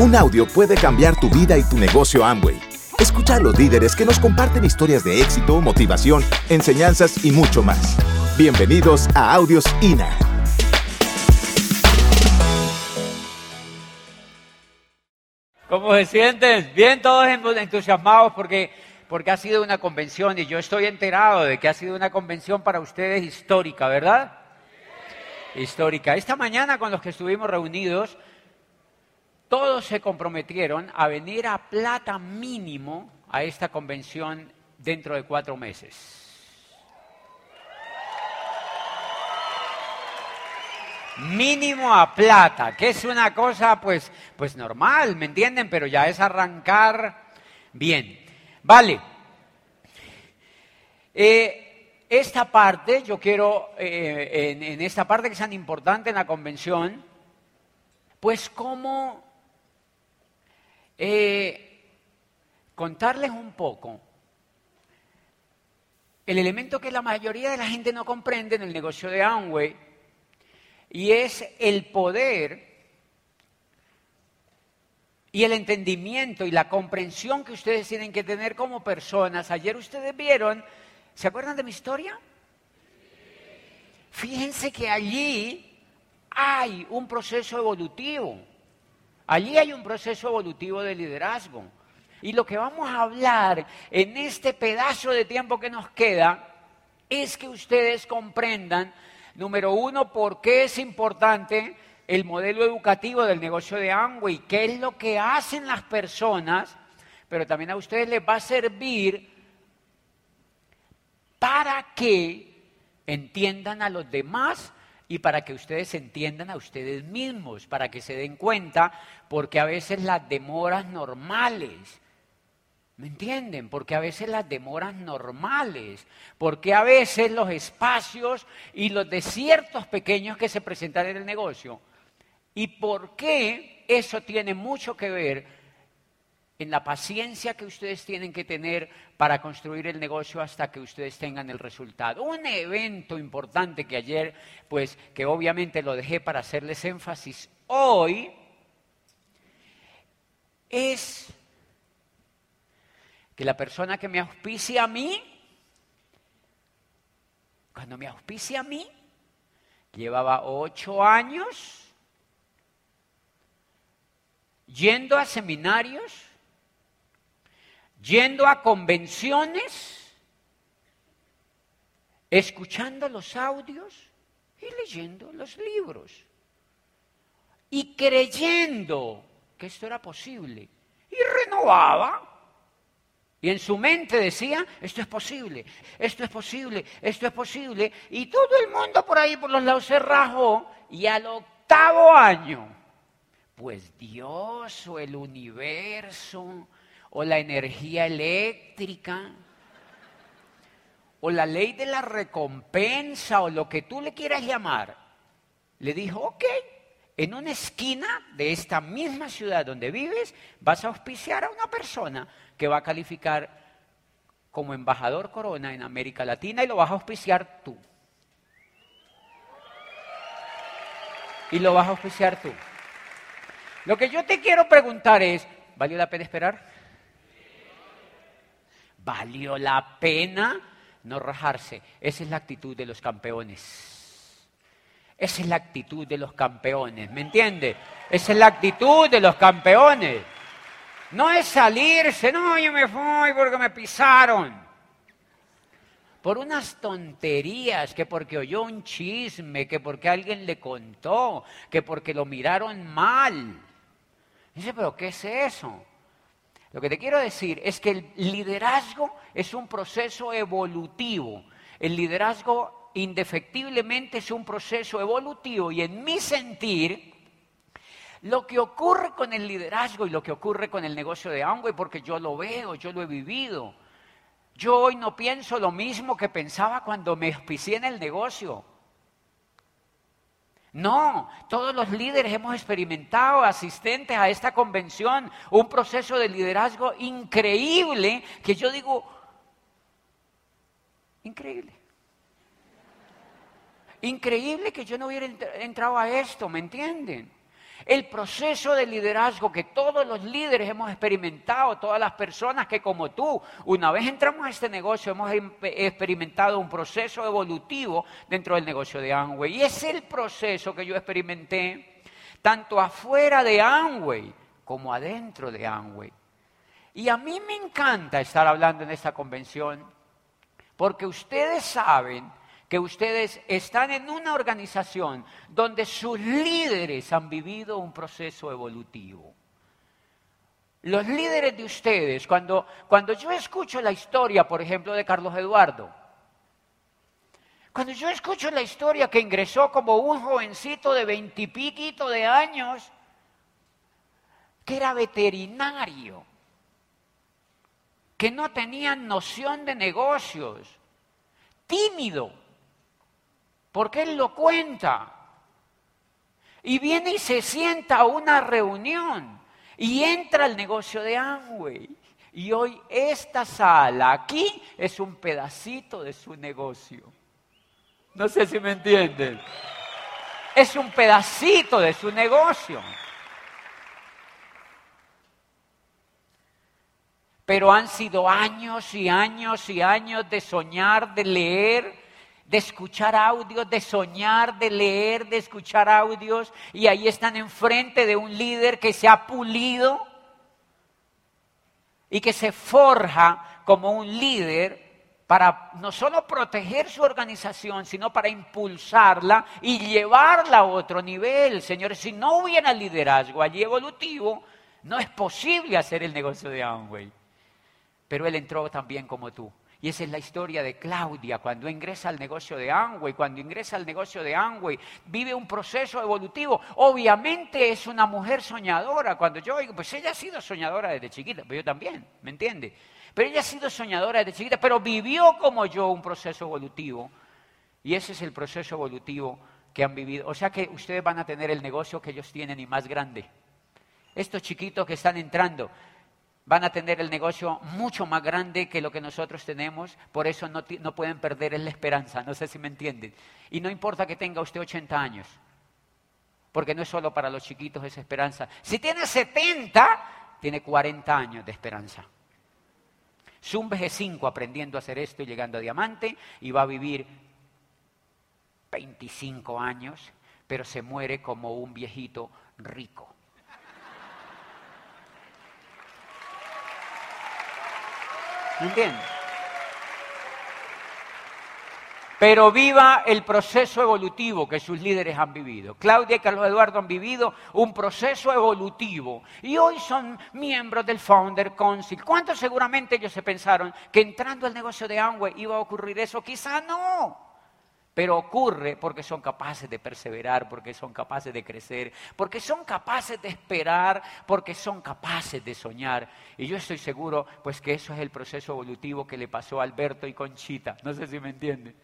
Un audio puede cambiar tu vida y tu negocio Amway. Escucha a los líderes que nos comparten historias de éxito, motivación, enseñanzas y mucho más. Bienvenidos a Audios INA. ¿Cómo se sienten? Bien, todos entusiasmados porque, porque ha sido una convención y yo estoy enterado de que ha sido una convención para ustedes histórica, ¿verdad? Histórica. Esta mañana con los que estuvimos reunidos, todos se comprometieron a venir a plata mínimo a esta convención dentro de cuatro meses. Mínimo a plata, que es una cosa pues, pues normal, ¿me entienden? Pero ya es arrancar bien. Vale. Eh, esta parte, yo quiero, eh, en, en esta parte que es tan importante en la convención, pues cómo eh, contarles un poco el elemento que la mayoría de la gente no comprende en el negocio de Amway y es el poder y el entendimiento y la comprensión que ustedes tienen que tener como personas. Ayer ustedes vieron, ¿se acuerdan de mi historia? Fíjense que allí hay un proceso evolutivo. Allí hay un proceso evolutivo de liderazgo. Y lo que vamos a hablar en este pedazo de tiempo que nos queda es que ustedes comprendan, número uno, por qué es importante el modelo educativo del negocio de Amway, qué es lo que hacen las personas, pero también a ustedes les va a servir para que entiendan a los demás y para que ustedes entiendan a ustedes mismos, para que se den cuenta, porque a veces las demoras normales, ¿me entienden? Porque a veces las demoras normales, porque a veces los espacios y los desiertos pequeños que se presentan en el negocio, y por qué eso tiene mucho que ver en la paciencia que ustedes tienen que tener para construir el negocio hasta que ustedes tengan el resultado. Un evento importante que ayer, pues que obviamente lo dejé para hacerles énfasis hoy, es que la persona que me auspicia a mí, cuando me auspicia a mí, llevaba ocho años yendo a seminarios, yendo a convenciones, escuchando los audios y leyendo los libros. Y creyendo que esto era posible. Y renovaba. Y en su mente decía, esto es posible, esto es posible, esto es posible. Y todo el mundo por ahí, por los lados, se rajó. Y al octavo año, pues Dios o el universo o la energía eléctrica, o la ley de la recompensa, o lo que tú le quieras llamar, le dijo, ok, en una esquina de esta misma ciudad donde vives, vas a auspiciar a una persona que va a calificar como embajador corona en América Latina y lo vas a auspiciar tú. Y lo vas a auspiciar tú. Lo que yo te quiero preguntar es, ¿valió la pena esperar? Valió la pena no rajarse. Esa es la actitud de los campeones. Esa es la actitud de los campeones, ¿me entiende? Esa es la actitud de los campeones. No es salirse, no, yo me fui porque me pisaron. Por unas tonterías, que porque oyó un chisme, que porque alguien le contó, que porque lo miraron mal. Dice, pero ¿qué es eso? Lo que te quiero decir es que el liderazgo es un proceso evolutivo. El liderazgo indefectiblemente es un proceso evolutivo y en mi sentir, lo que ocurre con el liderazgo y lo que ocurre con el negocio de Amway, porque yo lo veo, yo lo he vivido. Yo hoy no pienso lo mismo que pensaba cuando me auspicié en el negocio. No, todos los líderes hemos experimentado, asistentes a esta convención, un proceso de liderazgo increíble que yo digo, increíble. Increíble que yo no hubiera entrado a esto, ¿me entienden? El proceso de liderazgo que todos los líderes hemos experimentado, todas las personas que como tú, una vez entramos a este negocio, hemos em, experimentado un proceso evolutivo dentro del negocio de Amway. Y es el proceso que yo experimenté tanto afuera de Amway como adentro de Amway. Y a mí me encanta estar hablando en esta convención porque ustedes saben que ustedes están en una organización donde sus líderes han vivido un proceso evolutivo. Los líderes de ustedes, cuando, cuando yo escucho la historia, por ejemplo, de Carlos Eduardo, cuando yo escucho la historia que ingresó como un jovencito de veintipiquito de años, que era veterinario, que no tenía noción de negocios, tímido, porque él lo cuenta. Y viene y se sienta a una reunión y entra al negocio de Amway. Y hoy esta sala aquí es un pedacito de su negocio. No sé si me entienden. Es un pedacito de su negocio. Pero han sido años y años y años de soñar, de leer, de escuchar audios, de soñar, de leer, de escuchar audios, y ahí están enfrente de un líder que se ha pulido y que se forja como un líder para no solo proteger su organización, sino para impulsarla y llevarla a otro nivel. Señores, si no hubiera liderazgo allí evolutivo, no es posible hacer el negocio de Amway. Pero él entró también como tú. Y esa es la historia de Claudia, cuando ingresa al negocio de Amway, cuando ingresa al negocio de Amway, vive un proceso evolutivo. Obviamente es una mujer soñadora. Cuando yo digo, pues ella ha sido soñadora desde chiquita, pero yo también, ¿me entiende? Pero ella ha sido soñadora desde chiquita, pero vivió como yo un proceso evolutivo. Y ese es el proceso evolutivo que han vivido. O sea que ustedes van a tener el negocio que ellos tienen y más grande. Estos chiquitos que están entrando, van a tener el negocio mucho más grande que lo que nosotros tenemos, por eso no, pueden perder la esperanza, no sé si me entienden. Y no importa que tenga usted 80 años, porque no es solo para los chiquitos esa esperanza. Si tiene 70, tiene 40 años de esperanza. Zoom G5 aprendiendo a hacer esto y llegando a diamante y va a vivir 25 años, pero se muere como un viejito rico. ¿Me Pero viva el proceso evolutivo que sus líderes han vivido. Claudia y Carlos Eduardo han vivido un proceso evolutivo y hoy son miembros del Founder Council. ¿Cuántos seguramente ellos se pensaron que entrando al negocio de Amway iba a ocurrir eso? Quizá no. Pero ocurre porque son capaces de perseverar, porque son capaces de crecer, porque son capaces de esperar, porque son capaces de soñar. Y yo estoy seguro, pues que eso es el proceso evolutivo que le pasó a Alberto y Conchita. No sé si me entienden.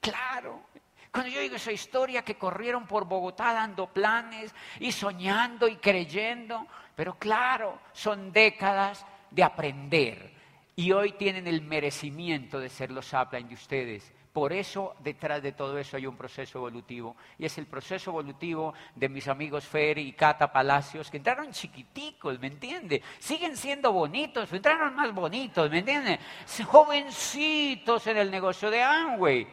Claro. Cuando yo digo esa historia que corrieron por Bogotá dando planes y soñando y creyendo, pero claro, son décadas de aprender. Y hoy tienen el merecimiento de ser los upline de ustedes por eso, detrás de todo eso hay un proceso evolutivo. Y es el proceso evolutivo de mis amigos Fer y Cata Palacios, que entraron chiquiticos, ¿me entiende? Siguen siendo bonitos, entraron más bonitos, ¿me entiende? Jovencitos en el negocio de Amway.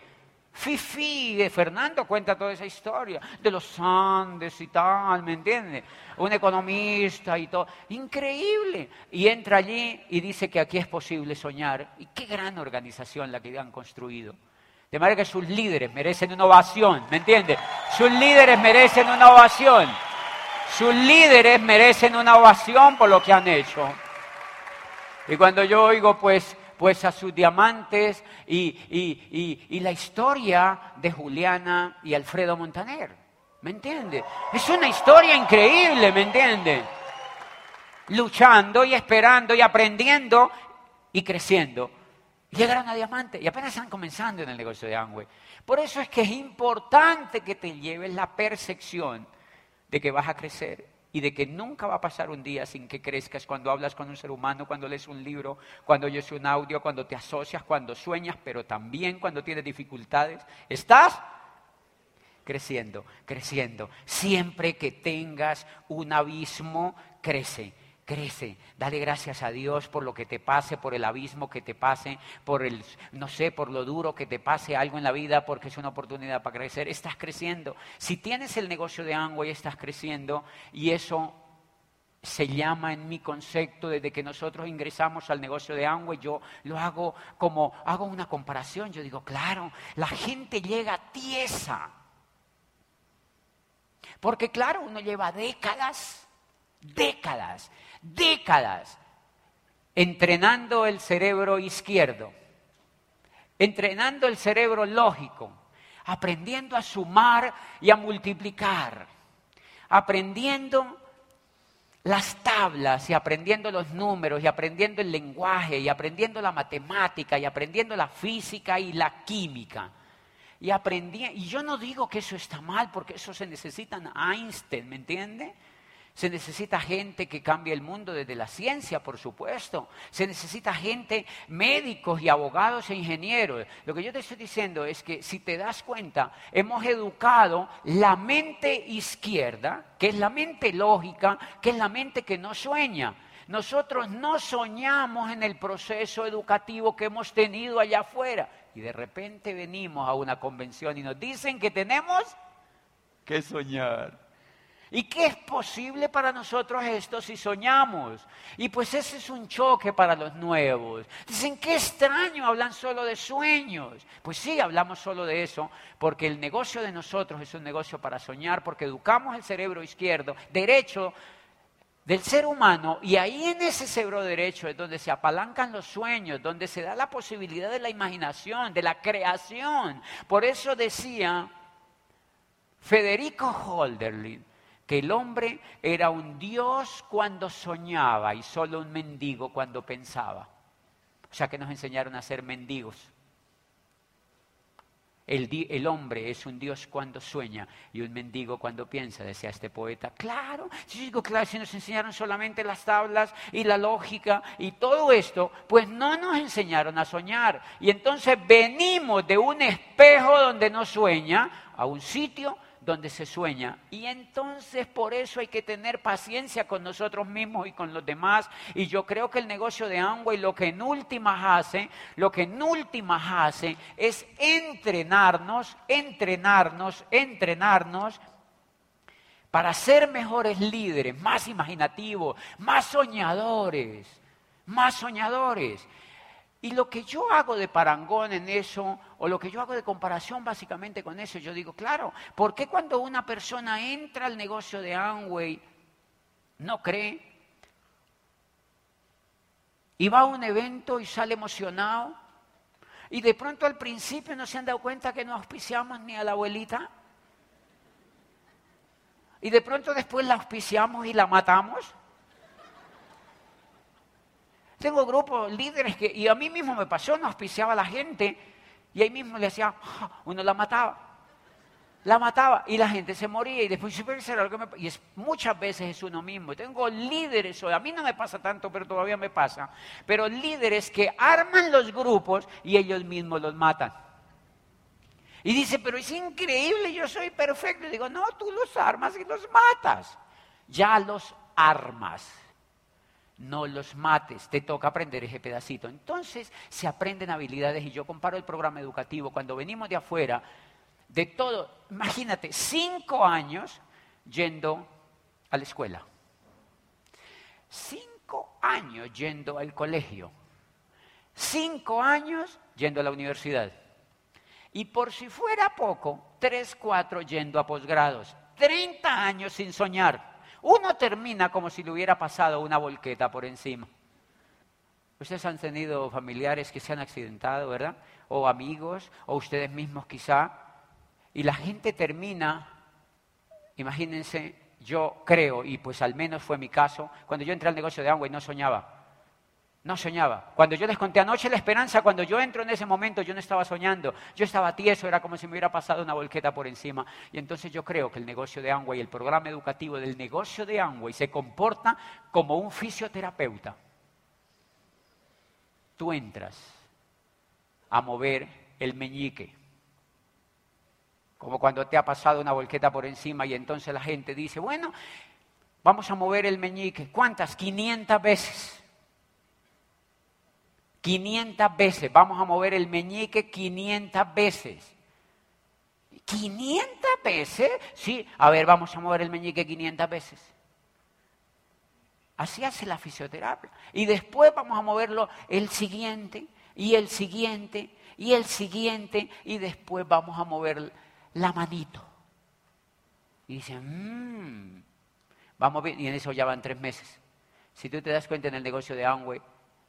Fifi, de Fernando cuenta toda esa historia, de los Andes y tal, ¿me entiende? Un economista y todo. Increíble. Y entra allí y dice que aquí es posible soñar. Y qué gran organización la que han construido. De manera que sus líderes merecen una ovación, ¿me entiende? Sus líderes merecen una ovación. Sus líderes merecen una ovación por lo que han hecho. Y cuando yo oigo pues, pues a sus diamantes y, y la historia de Juliana y Alfredo Montaner, ¿me entiende? Es una historia increíble, ¿me entiende? Luchando y esperando y aprendiendo y creciendo llegaron a diamante y apenas están comenzando en el negocio de Amway. Por eso es que es importante que te lleves la percepción de que vas a crecer y de que nunca va a pasar un día sin que crezcas cuando hablas con un ser humano, cuando lees un libro, cuando oyes un audio, cuando te asocias, cuando sueñas, pero también cuando tienes dificultades. ¿Estás? creciendo, creciendo. Siempre que tengas un abismo, crece crece. Dale gracias a Dios por lo que te pase, por el abismo que te pase, por el, no sé, por lo duro que te pase algo en la vida, porque es una oportunidad para crecer. Estás creciendo. Si tienes el negocio de y estás creciendo y eso se llama en mi concepto desde que nosotros ingresamos al negocio de Amway, yo lo hago como, hago una comparación, yo digo, claro, la gente llega tiesa. Porque claro, uno lleva décadas, décadas décadas entrenando el cerebro izquierdo, entrenando el cerebro lógico, aprendiendo a sumar y a multiplicar, aprendiendo las tablas y aprendiendo los números y aprendiendo el lenguaje y aprendiendo la matemática y aprendiendo la física y la química. Y aprendí, y yo no digo que eso está mal, porque eso se necesita en Einstein, ¿me entiende? Se necesita gente que cambie el mundo desde la ciencia, por supuesto. Se necesita gente, médicos y abogados e ingenieros. Lo que yo te estoy diciendo es que si te das cuenta, hemos educado la mente izquierda, que es la mente lógica, que es la mente que no sueña. Nosotros no soñamos en el proceso educativo que hemos tenido allá afuera. Y de repente venimos a una convención y nos dicen que tenemos que soñar. ¿Y qué es posible para nosotros esto si soñamos? Y pues ese es un choque para los nuevos. Dicen, qué extraño, hablan solo de sueños. Pues sí, hablamos solo de eso, porque el negocio de nosotros es un negocio para soñar, porque educamos el cerebro izquierdo, derecho del ser humano, y ahí en ese cerebro derecho es donde se apalancan los sueños, donde se da la posibilidad de la imaginación, de la creación. Por eso decía Federico Holderlin, que el hombre era un dios cuando soñaba y solo un mendigo cuando pensaba. O sea que nos enseñaron a ser mendigos. El, el, hombre es un Dios cuando sueña y un mendigo cuando piensa, decía este poeta. Claro, si claro, si nos enseñaron solamente las tablas y la lógica y todo esto, pues no nos enseñaron a soñar. Y entonces venimos de un espejo donde no sueña a un sitio donde se sueña. Y entonces por eso hay que tener paciencia con nosotros mismos y con los demás. Y yo creo que el negocio de Amway lo que en últimas hace, lo que en últimas hace es entrenarnos, entrenarnos, entrenarnos para ser mejores líderes, más imaginativos, más soñadores, más soñadores. Y lo que yo hago de parangón en eso, o lo que yo hago de comparación básicamente con eso, yo digo, claro, ¿por qué cuando una persona entra al negocio de Amway no cree? Y va a un evento y sale emocionado, y de pronto al principio no se han dado cuenta que no auspiciamos ni a la abuelita, y de pronto después la auspiciamos y la matamos. Tengo grupos, líderes que, y a mí mismo me pasó, no auspiciaba a la gente y ahí mismo le hacía, ah", uno la mataba. La mataba y la gente se moría y después algo me y es, muchas veces es uno mismo. Tengo líderes, a mí no me pasa tanto, pero todavía me pasa, pero líderes que arman los grupos y ellos mismos los matan. Y dice, pero es increíble, yo soy perfecto. Y digo, no, tú los armas y los matas. Ya los armas no los mates, te toca aprender ese pedacito. Entonces se aprenden habilidades y yo comparo el programa educativo cuando venimos de afuera, de todo, imagínate, cinco años yendo a la escuela, cinco años yendo al colegio, cinco años yendo a la universidad. Y por si fuera poco, tres, cuatro yendo a posgrados, treinta años sin soñar. Uno termina como si le hubiera pasado una volqueta por encima. Ustedes han tenido familiares que se han accidentado, ¿verdad? O amigos, o ustedes mismos quizá. Y la gente termina, imagínense, yo creo, y pues al menos fue mi caso, cuando yo entré al negocio de agua y no soñaba. No soñaba. Cuando yo les conté anoche la esperanza, cuando yo entro en ese momento, yo no estaba soñando. Yo estaba tieso, era como si me hubiera pasado una volqueta por encima. Y entonces yo creo que el negocio de y el programa educativo del negocio de Amway, se comporta como un fisioterapeuta. Tú entras a mover el meñique, Como cuando te ha pasado una volqueta por encima y entonces la gente dice, bueno, vamos a mover el meñique. ¿Cuántas? 500 veces. 500 veces. Vamos a mover el meñique 500 veces. 500 veces. Sí, a ver, vamos a mover el meñique 500 veces. Así hace la fisioterapia. Y después vamos a moverlo el siguiente, y el siguiente, y el siguiente, y después vamos a mover la manito. Y dicen, mmm, vamos bien, y en eso ya van tres meses. Si tú te das cuenta en el negocio de Amway,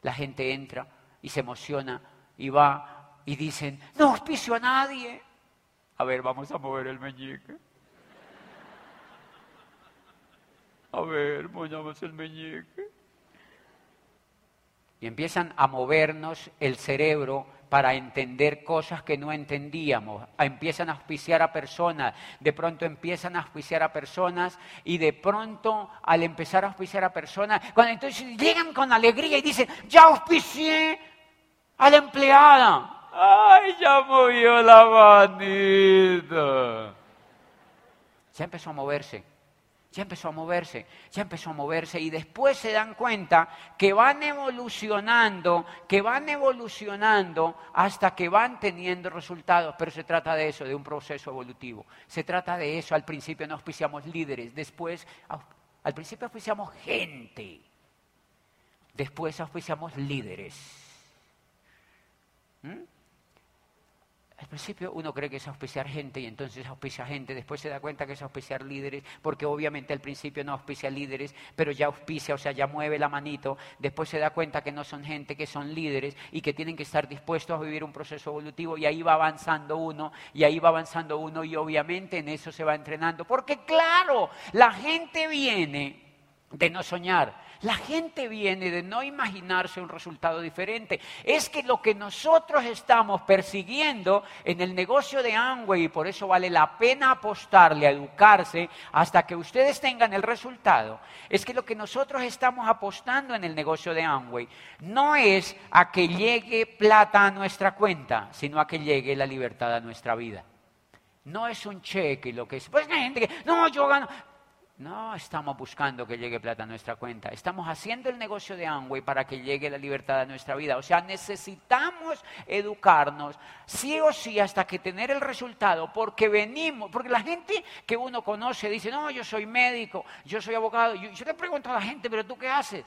la gente entra y se emociona y va y dicen, no auspicio a nadie. A ver, vamos a mover el meñique. A ver, movamos el meñique. Y empiezan a movernos el cerebro para entender cosas que no entendíamos. Empiezan a auspiciar a personas, de pronto empiezan a auspiciar a personas y de pronto al empezar a auspiciar a personas, cuando entonces llegan con alegría y dicen, ya auspicié a la empleada. ¡Ay, ya movió la manita! Ya empezó a moverse ya empezó a moverse, ya empezó a moverse y después se dan cuenta que van evolucionando, que van evolucionando hasta que van teniendo resultados, pero se trata de eso, de un proceso evolutivo. Se trata de eso, al principio no auspiciamos líderes, después al principio auspiciamos gente, después auspiciamos líderes. ¿Mm? Al principio uno cree que es auspiciar gente y entonces auspicia gente, después se da cuenta que es auspiciar líderes, porque obviamente al principio no auspicia líderes, pero ya auspicia, o sea, ya mueve la manito, después se da cuenta que no son gente, que son líderes y que tienen que estar dispuestos a vivir un proceso evolutivo y ahí va avanzando uno, y ahí va avanzando uno y obviamente en eso se va entrenando, porque claro, la gente viene de no soñar, la gente viene de no imaginarse un resultado diferente. Es que lo que nosotros estamos persiguiendo en el negocio de Amway, y por eso vale la pena apostarle a educarse hasta que ustedes tengan el resultado, es que lo que nosotros estamos apostando en el negocio de Amway no es a que llegue plata a nuestra cuenta, sino a que llegue la libertad a nuestra vida. No es un cheque lo que es. Pues hay gente que, no, yo gano. No estamos buscando que llegue plata a nuestra cuenta. Estamos haciendo el negocio de Amway para que llegue la libertad a nuestra vida. O sea, necesitamos educarnos sí o sí hasta que tener el resultado, porque venimos, porque la gente que uno conoce dice, no, yo soy médico, yo soy abogado. Yo, yo le pregunto a la gente, pero tú qué haces?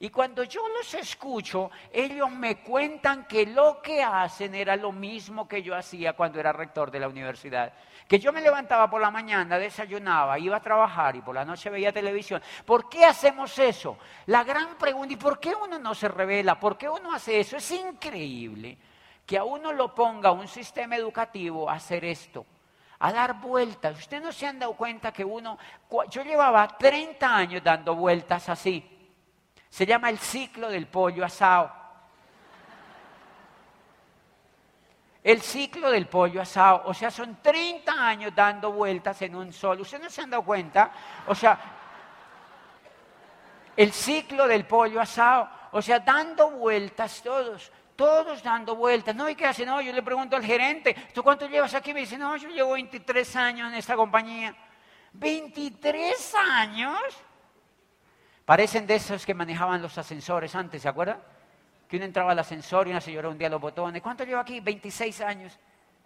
Y cuando yo los escucho, ellos me cuentan que lo que hacen era lo mismo que yo hacía cuando era rector de la universidad. Que yo me levantaba por la mañana, desayunaba, iba a trabajar y por la noche veía televisión. ¿Por qué hacemos eso? La gran pregunta, ¿y por qué uno no se revela? ¿Por qué uno hace eso? Es increíble que a uno lo ponga un sistema educativo a hacer esto a dar vueltas. Usted no se han dado cuenta que uno, yo llevaba 30 años dando vueltas así. Se llama el ciclo del pollo asado. El ciclo del pollo asado. O sea, son 30 años dando vueltas en un sol. ¿Ustedes no se han dado cuenta? O sea, el ciclo del pollo asado. O sea, dando vueltas todos. Todos dando vueltas. No, ¿y qué hacen? No, yo le pregunto al gerente, ¿tú cuánto llevas aquí? Me dice, no, yo llevo 23 años en esta compañía. ¿23 años? Parecen de esos que manejaban los ascensores antes, ¿se acuerdan? Que uno entraba al ascensor y una señora hundía los botones. ¿Cuánto llevo aquí? 26 años.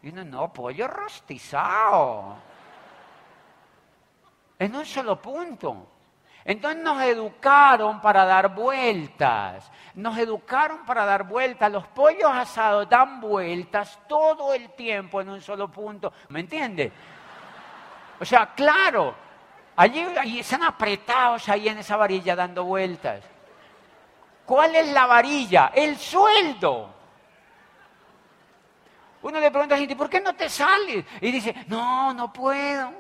Y uno, no, pollo rostizado. En un solo punto. Entonces nos educaron para dar vueltas. Nos educaron para dar vueltas. Los pollos asados dan vueltas todo el tiempo en un solo punto. ¿Me entiende? O sea, claro, Allí, están apretados ahí en esa varilla dando vueltas. ¿Cuál es la varilla? El sueldo. Uno le pregunta a la gente, ¿por qué no te sales? Y dice, no, no puedo.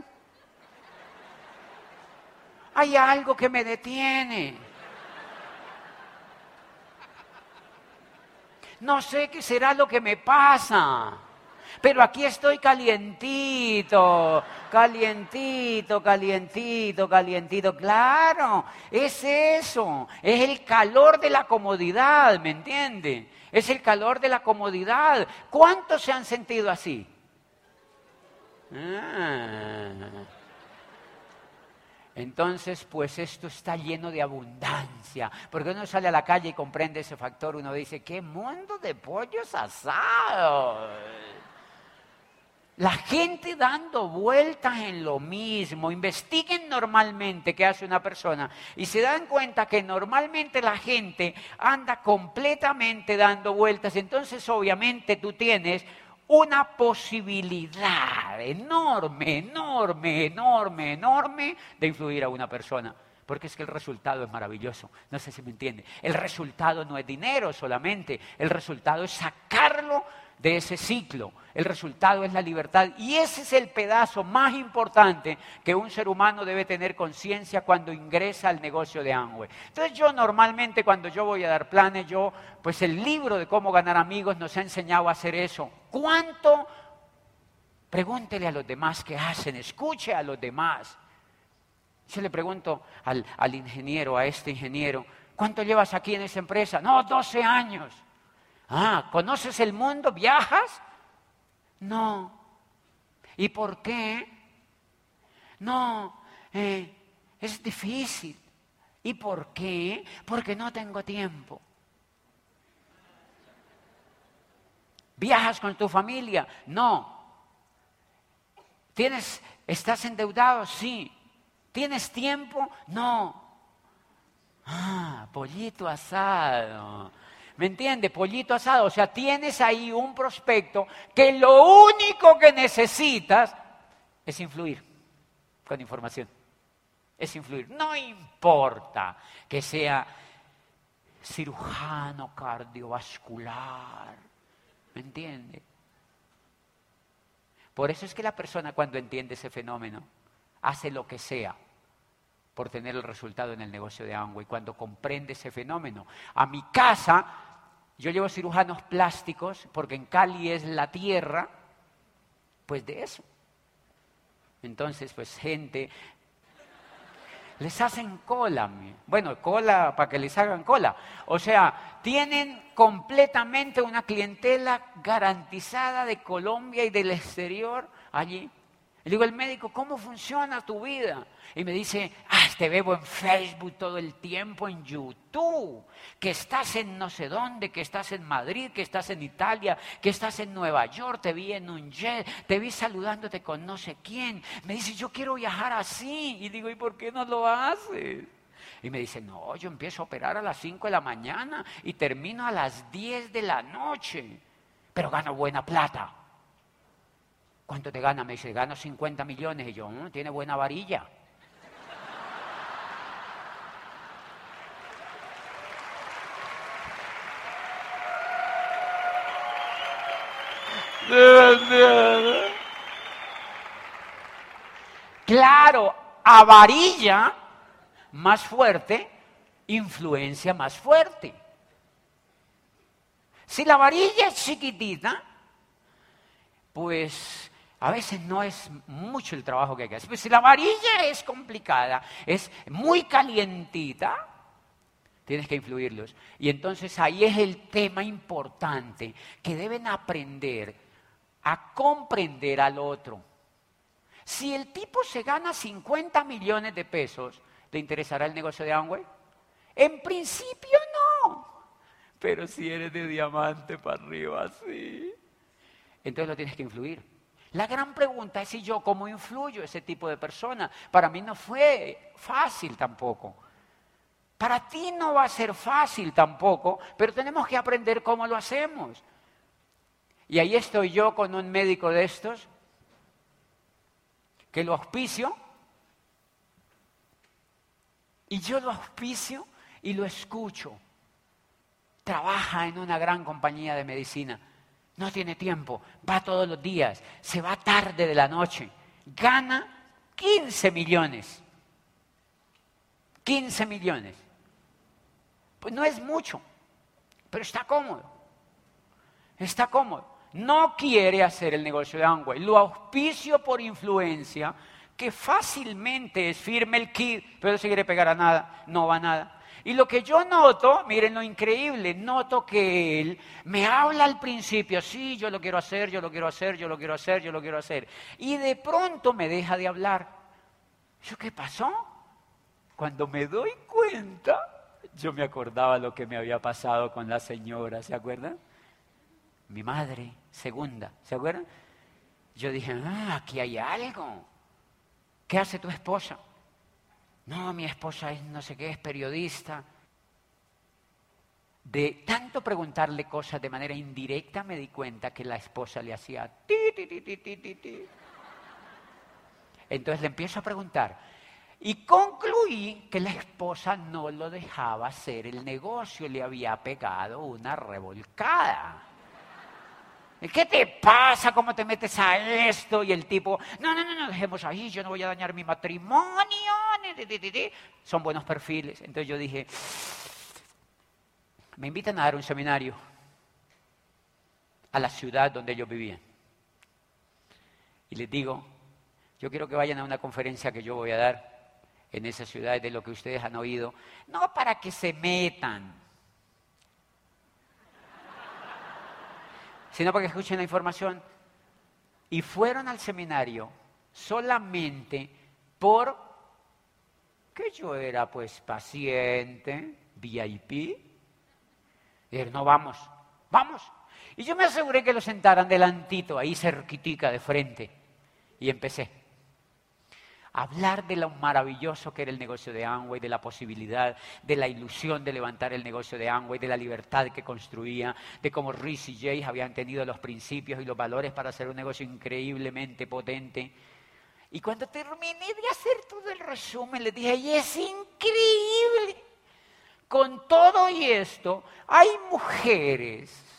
Hay algo que me detiene. No sé qué será lo que me pasa pero aquí estoy calientito, calientito, calientito, calientito. Claro, es eso, es el calor de la comodidad, ¿me entiende? Es el calor de la comodidad. ¿Cuántos se han sentido así? Ah. Entonces, pues esto está lleno de abundancia. Porque uno sale a la calle y comprende ese factor, uno dice, ¿qué mundo de pollos asados? La gente dando vueltas en lo mismo. Investiguen normalmente qué hace una persona y se dan cuenta que normalmente la gente anda completamente dando vueltas. Entonces, obviamente, tú tienes una posibilidad enorme, enorme, enorme, enorme de influir a una persona. Porque es que el resultado es maravilloso. No sé si me entiende. El resultado no es dinero solamente. El resultado es sacarlo de ese ciclo. El resultado es la libertad. Y ese es el pedazo más importante que un ser humano debe tener conciencia cuando ingresa al negocio de Amway. Entonces yo normalmente cuando yo voy a dar planes, yo, pues el libro de cómo ganar amigos nos ha enseñado a hacer eso. ¿Cuánto? Pregúntele a los demás qué hacen, escuche a los demás. Yo le pregunto al, al ingeniero, a este ingeniero, ¿cuánto llevas aquí en esa empresa? No, 12 años. Ah, ¿conoces el mundo? ¿Viajas? No. ¿Y por qué? No, eh, es difícil. ¿Y por qué? Porque no tengo tiempo. ¿Viajas con tu familia? No. ¿Tienes, ¿Estás endeudado? Sí. ¿Tienes tiempo? No. Ah, pollito asado. ¿Me entiende? Pollito asado. O sea, tienes ahí un prospecto que lo único que necesitas es influir con información. Es influir. No importa que sea cirujano cardiovascular. ¿Me entiende? Por eso es que la persona cuando entiende ese fenómeno hace lo que sea por tener el resultado en el negocio de y Cuando comprende ese fenómeno. A mi casa, yo llevo cirujanos plásticos, porque en Cali es la tierra, pues de eso. Entonces, pues gente, les hacen cola, bueno, cola para que les hagan cola. O sea, tienen completamente una clientela garantizada de Colombia y del exterior allí. Le digo al médico, ¿cómo funciona tu vida? Y me dice, ah, te veo en Facebook todo el tiempo, en YouTube, que estás en no sé dónde, que estás en Madrid, que estás en Italia, que estás en Nueva York, te vi en un jet, te vi saludándote con no sé quién. Me dice, yo quiero viajar así. Y digo, ¿y por qué no lo haces? Y me dice, no, yo empiezo a operar a las 5 de la mañana y termino a las 10 de la noche, pero gano buena plata. ¿Cuánto te gana? Me dice, gano 50 millones. Y yo, mm, tiene buena varilla. Claro, a varilla más fuerte, influencia más fuerte. Si la varilla es chiquitita, pues a veces no es mucho el trabajo que hay que hacer. Si la varilla es complicada, es muy calientita, tienes que influirlos. Y entonces ahí es el tema importante, que deben aprender a comprender al otro. Si el tipo se gana 50 millones de pesos, ¿te interesará el negocio de Amway? En principio no. Pero si eres de diamante para arriba, sí. Entonces lo tienes que influir. La gran pregunta es si yo cómo influyo ese tipo de persona. Para mí no fue fácil tampoco. Para ti no va a ser fácil tampoco, pero tenemos que aprender cómo lo hacemos. Y ahí estoy yo con un médico de estos, que lo auspicio, y yo lo auspicio y lo escucho. Trabaja en una gran compañía de medicina no tiene tiempo, va todos los días, se va tarde de la noche, gana 15 millones. 15 millones. Pues no es mucho, pero está cómodo. Está cómodo. No quiere hacer el negocio de Amway. Lo auspicio por influencia, que fácilmente es firme el kit, pero se quiere pegar a nada, no va a nada. Y lo que yo noto, miren lo increíble, noto que él me habla al principio, sí, yo lo quiero hacer, yo lo quiero hacer, yo lo quiero hacer, yo lo quiero hacer. Y de pronto me deja de hablar. ¿Yo qué pasó? Cuando me doy cuenta, yo me acordaba lo que me había pasado con la señora, ¿se acuerdan? Mi madre, segunda, ¿se acuerdan? Yo dije, ah, aquí hay algo. ¿Qué hace tu esposa? No, mi esposa es no sé qué, es periodista. De tanto preguntarle cosas de manera indirecta me di cuenta que la esposa le hacía ti, ti, ti, ti, ti, ti. Entonces le empiezo a preguntar y concluí que la esposa no lo dejaba hacer el negocio, le había pegado una revolcada. ¿Qué te pasa? ¿Cómo te metes a esto? Y el tipo, no, no, no, no, dejemos ahí, yo no voy a dañar mi matrimonio. Son buenos perfiles. Entonces yo dije, me invitan a dar un seminario a la ciudad donde ellos vivían. Y les digo, yo quiero que vayan a una conferencia que yo voy a dar en esa ciudad de lo que ustedes han oído, no para que se metan, sino para que escuchen la información. Y fueron al seminario solamente por que yo era pues paciente, VIP. Y no vamos, vamos. Y yo me aseguré que lo sentaran delantito, ahí cerquitica de frente. Y empecé hablar de lo maravilloso que era el negocio de Amway, de la posibilidad, de la ilusión de levantar el negocio de Amway, de la libertad que construía, de cómo Rhys y Jay habían tenido los principios y los valores para hacer un negocio increíblemente potente. Y cuando terminé de hacer todo el resumen, les dije, y es increíble. Con todo y esto, hay mujeres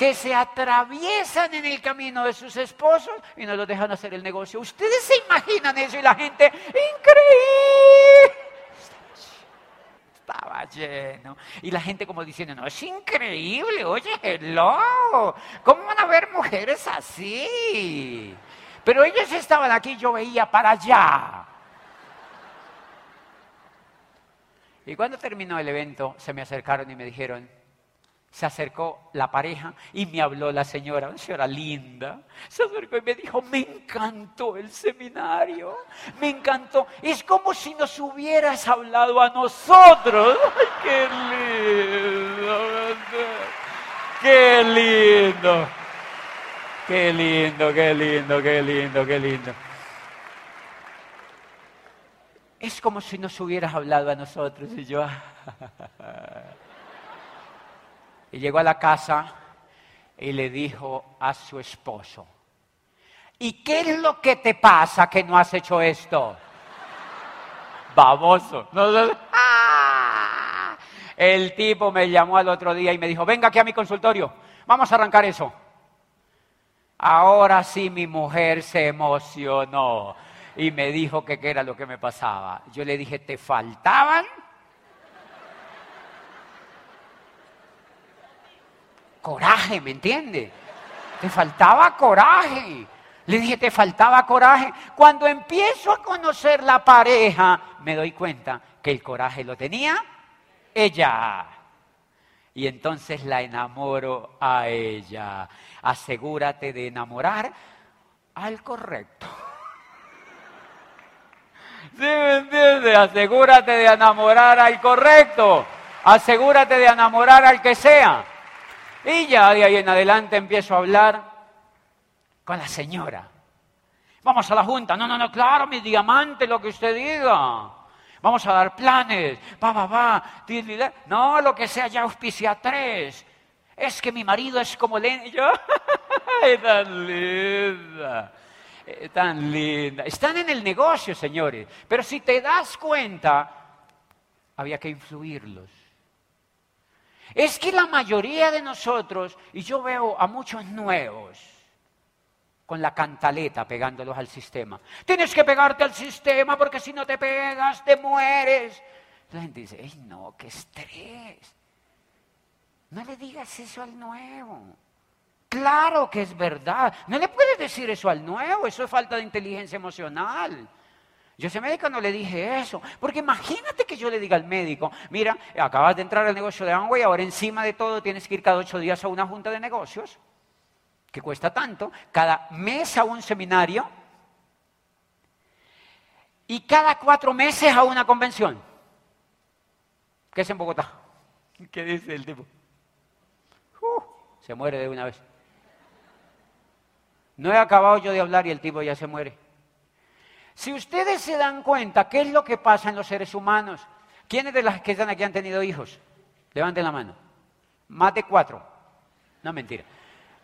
que se atraviesan en el camino de sus esposos y no los dejan hacer el negocio. Ustedes se imaginan eso y la gente, increíble. Estaba lleno. Y la gente como diciendo, no, es increíble, oye, hello. ¿Cómo van a ver mujeres así? Pero ellos estaban aquí, yo veía para allá. Y cuando terminó el evento, se me acercaron y me dijeron, se acercó la pareja y me habló la señora, una señora linda. Se acercó y me dijo, me encantó el seminario, me encantó. Es como si nos hubieras hablado a nosotros. ¡Qué lindo! ¡Qué lindo! ¡Qué lindo, qué lindo, qué lindo, qué lindo! Es como si nos hubieras hablado a nosotros y yo... Y llegó a la casa y le dijo a su esposo, ¿y qué es lo que te pasa que no has hecho esto? Baboso. El tipo me llamó al otro día y me dijo, venga aquí a mi consultorio, vamos a arrancar eso. Ahora sí mi mujer se emocionó y me dijo que qué era lo que me pasaba. Yo le dije, ¿te faltaban? Coraje, ¿me entiende? Te faltaba coraje. Le dije, te faltaba coraje. Cuando empiezo a conocer la pareja, me doy cuenta que el coraje lo tenía ella. Y entonces la enamoro a ella. Asegúrate de enamorar al correcto. ¿Sí me entiendes? Asegúrate de enamorar al correcto. Asegúrate de enamorar al que sea. Y ya de ahí en adelante empiezo a hablar con la señora. Vamos a la junta. No, no, no, claro, mi diamante, lo que usted diga. Vamos a dar planes. Va, va, va. No, lo que sea, ya auspicia tres. Es que mi marido es como Lenny. Yo, tan linda. Tan linda. Están en el negocio, señores. Pero si te das cuenta, había que influirlos. Es que la mayoría de nosotros, y yo veo a muchos nuevos, con la cantaleta pegándolos al sistema. Tienes que pegarte al sistema porque si no te pegas te mueres. La gente dice, ¡ay no, qué estrés! No le digas eso al nuevo. Claro que es verdad. No le puedes decir eso al nuevo, eso es falta de inteligencia emocional. Yo a ese médico no le dije eso, porque imagínate que yo le diga al médico, mira, acabas de entrar al negocio de Amway, ahora encima de todo tienes que ir cada ocho días a una junta de negocios, que cuesta tanto, cada mes a un seminario y cada cuatro meses a una convención, que es en Bogotá. ¿Qué dice el tipo? Uh, se muere de una vez. No he acabado yo de hablar y el tipo ya se muere. Si ustedes se dan cuenta, ¿qué es lo que pasa en los seres humanos? ¿Quiénes de las que están aquí han tenido hijos? Levanten la mano. Más de cuatro. No, mentira.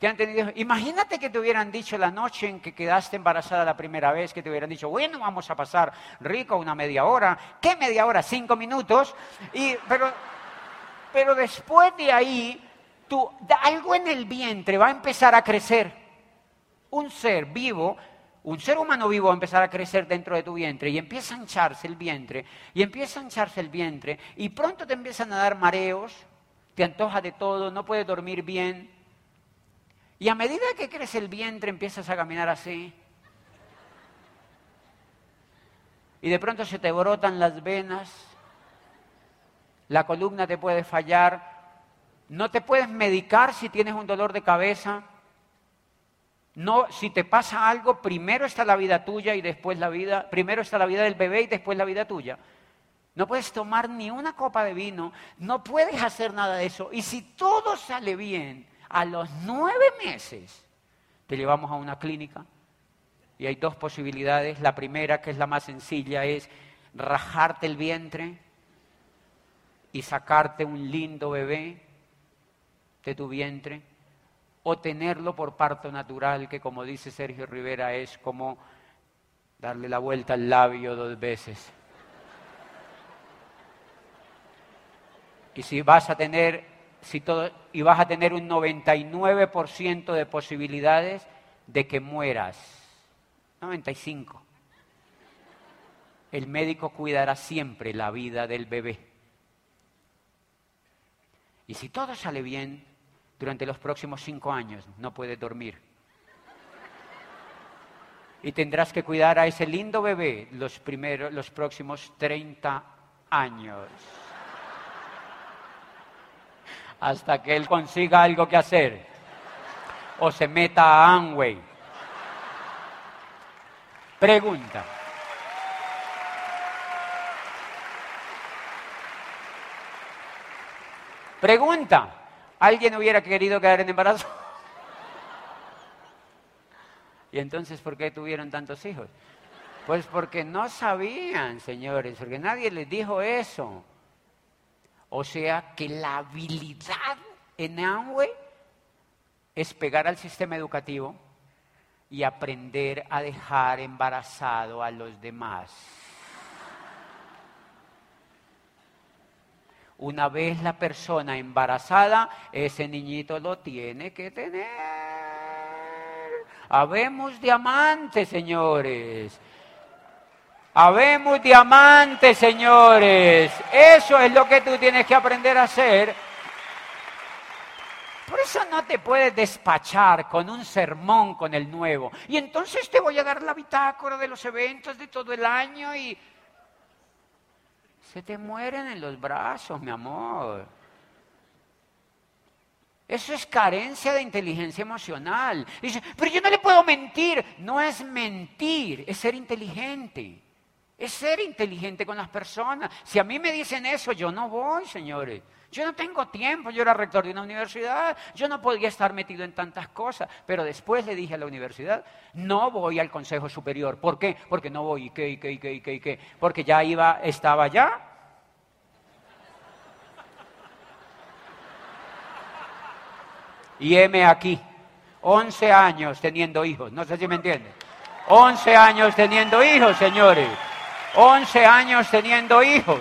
¿Qué han tenido? Imagínate que te hubieran dicho la noche en que quedaste embarazada la primera vez, que te hubieran dicho, bueno, vamos a pasar rico una media hora. ¿Qué media hora? Cinco minutos. Y, pero, pero después de ahí, algo en el vientre va a empezar a crecer. Un ser vivo un ser humano vivo va a empezar a crecer dentro de tu vientre y empieza a hincharse el vientre, y empieza a hincharse el vientre, y pronto te empiezan a dar mareos, te antoja de todo, no puedes dormir bien. Y a medida que crece el vientre empiezas a caminar así. Y de pronto se te brotan las venas, la columna te puede fallar, no te puedes medicar si tienes un dolor de cabeza. No, si te pasa algo, primero está la vida tuya y después la vida, primero está la vida del bebé y después la vida tuya. No puedes tomar ni una copa de vino, no puedes hacer nada de eso. Y si todo sale bien, a los nueve meses te llevamos a una clínica y hay dos posibilidades. La primera, que es la más sencilla, es rajarte el vientre y sacarte un lindo bebé de tu vientre o tenerlo por parto natural, que como dice Sergio Rivera es como darle la vuelta al labio dos veces. Y si vas a tener, si todo, y vas a tener un 99% de posibilidades de que mueras. 95. El médico cuidará siempre la vida del bebé. Y si todo sale bien, durante los próximos cinco años no puedes dormir. Y tendrás que cuidar a ese lindo bebé los, primeros, los próximos 30 años. Hasta que él consiga algo que hacer. O se meta a Amway. Pregunta. Pregunta. ¿Alguien hubiera querido quedar en embarazo? ¿Y entonces por qué tuvieron tantos hijos? Pues porque no sabían, señores, porque nadie les dijo eso. O sea que la habilidad en Amway es pegar al sistema educativo y aprender a dejar embarazado a los demás. Una vez la persona embarazada, ese niñito lo tiene que tener. Habemos diamantes, señores. Habemos diamantes, señores. Eso es lo que tú tienes que aprender a hacer. Por eso no te puedes despachar con un sermón con el nuevo. Y entonces te voy a dar la bitácora de los eventos de todo el año y se te mueren en los brazos, mi amor. Eso es carencia de inteligencia emocional. Dice, pero yo no le puedo mentir. No es mentir, es ser inteligente. Es ser inteligente con las personas. Si a mí me dicen eso, yo no voy, señores. Yo no tengo tiempo, yo era rector de una universidad, yo no podía estar metido en tantas cosas, pero después le dije a la universidad, no voy al Consejo Superior. ¿Por qué? Porque no voy, ¿y qué, qué, qué, qué, qué? Porque ya iba, estaba ya. Y heme aquí, 11 años teniendo hijos, no sé si me entienden. 11 años teniendo hijos, señores. 11 años teniendo hijos.